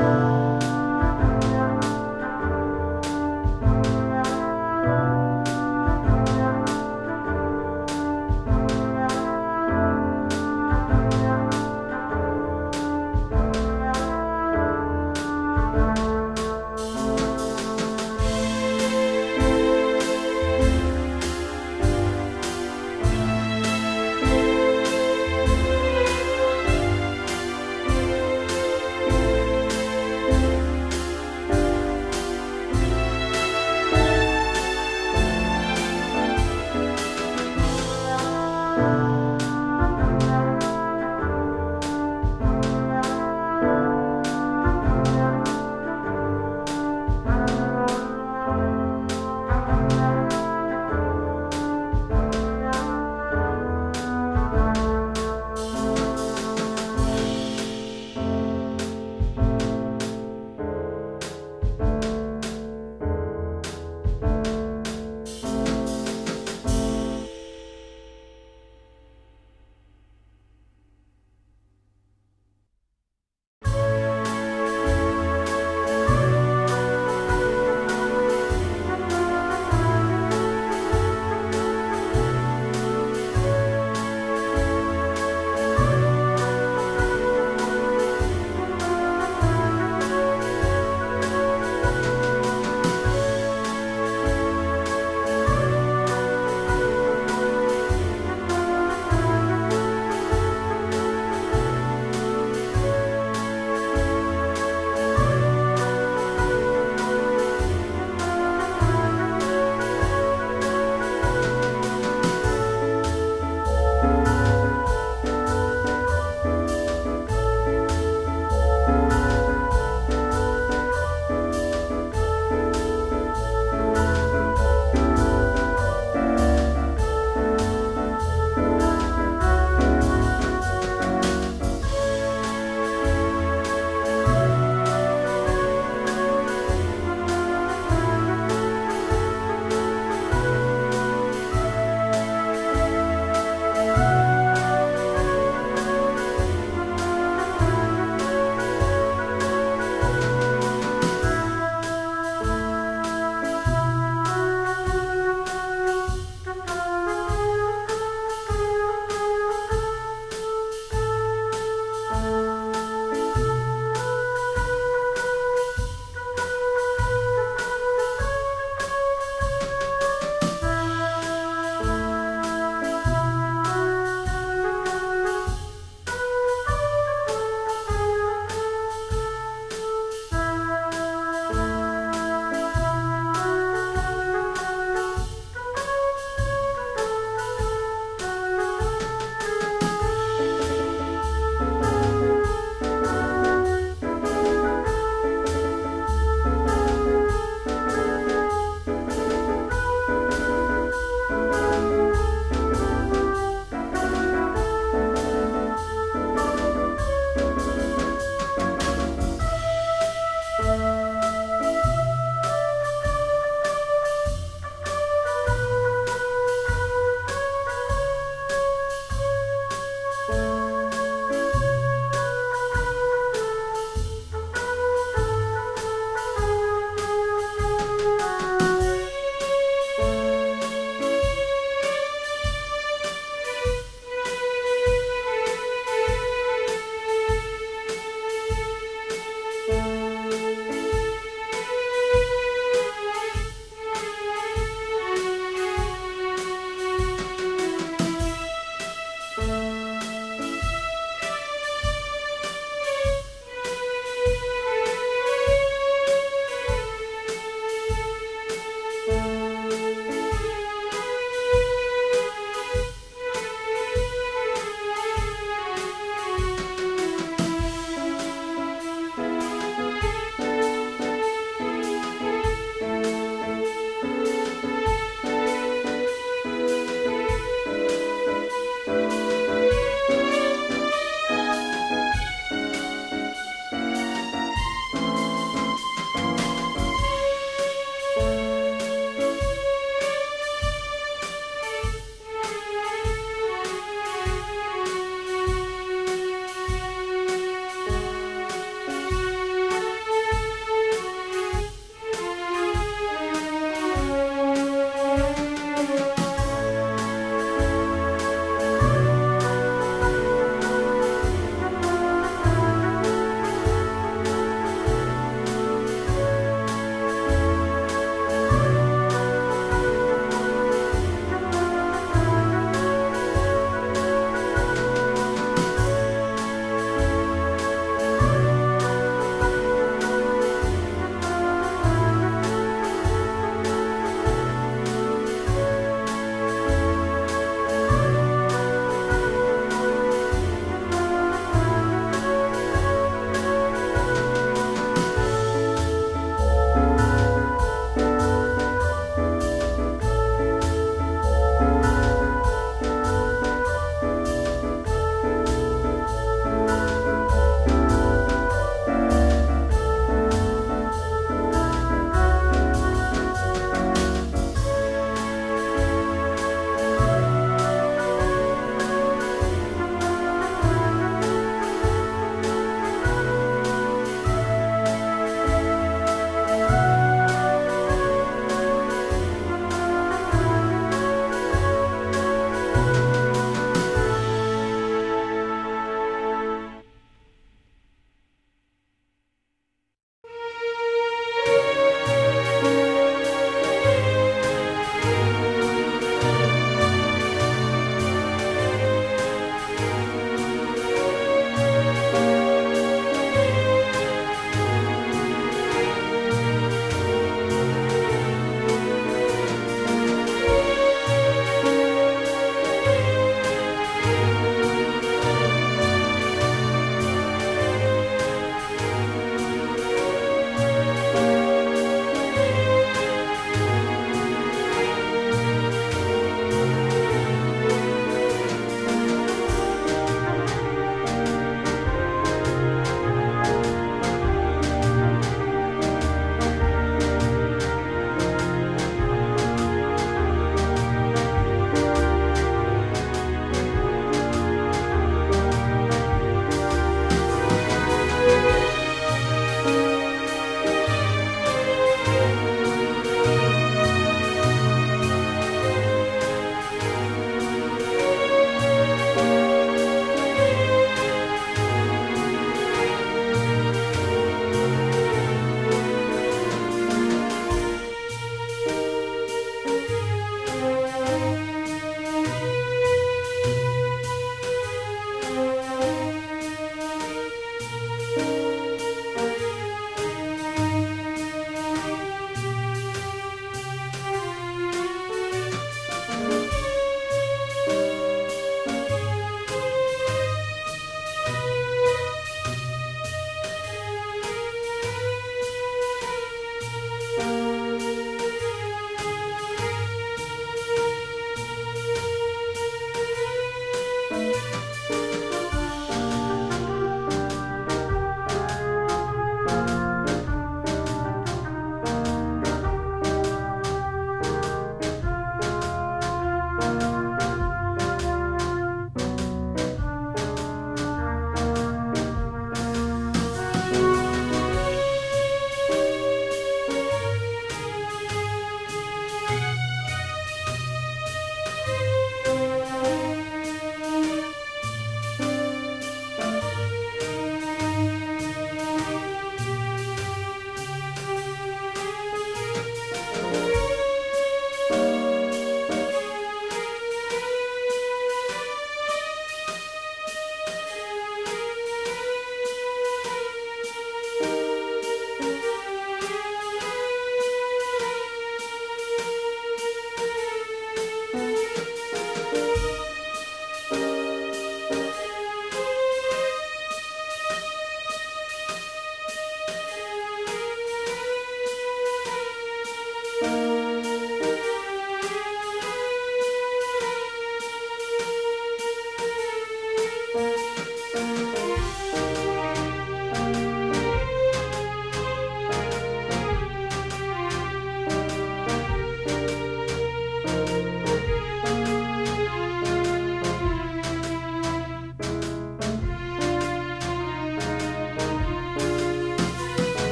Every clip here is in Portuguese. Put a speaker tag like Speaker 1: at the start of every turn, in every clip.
Speaker 1: Thank you.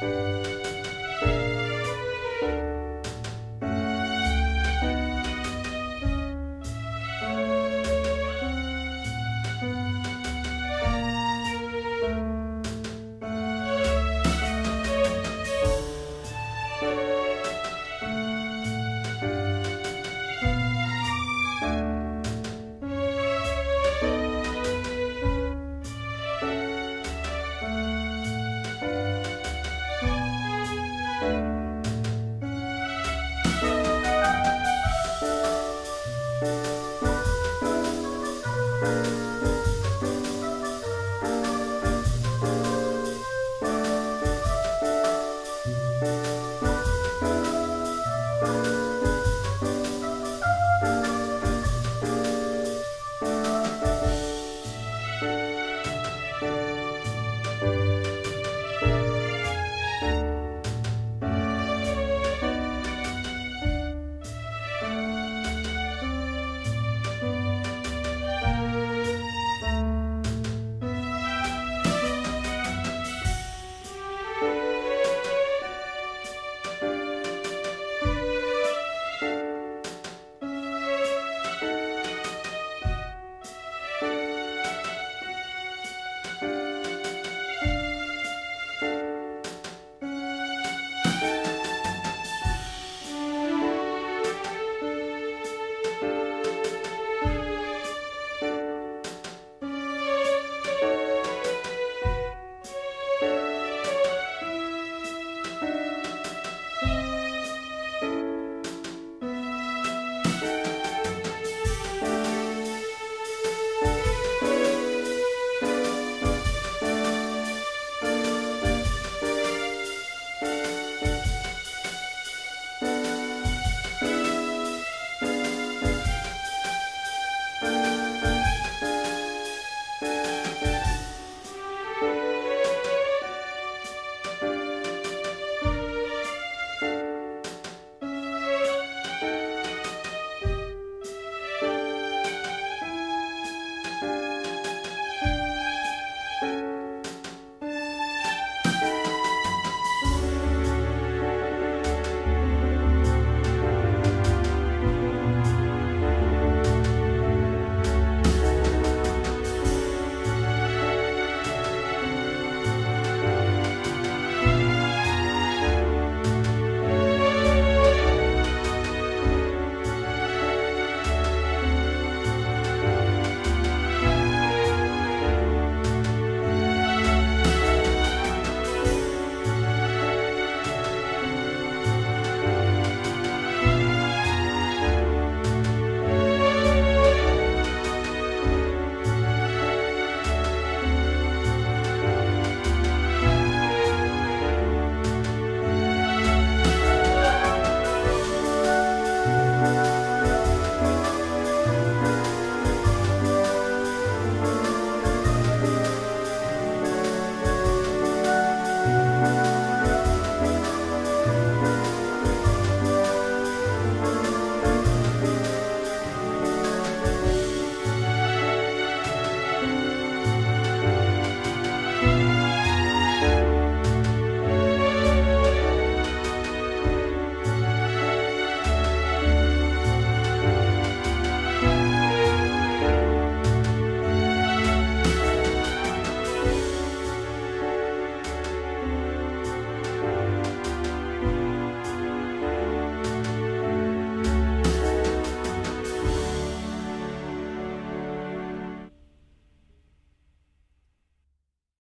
Speaker 1: Música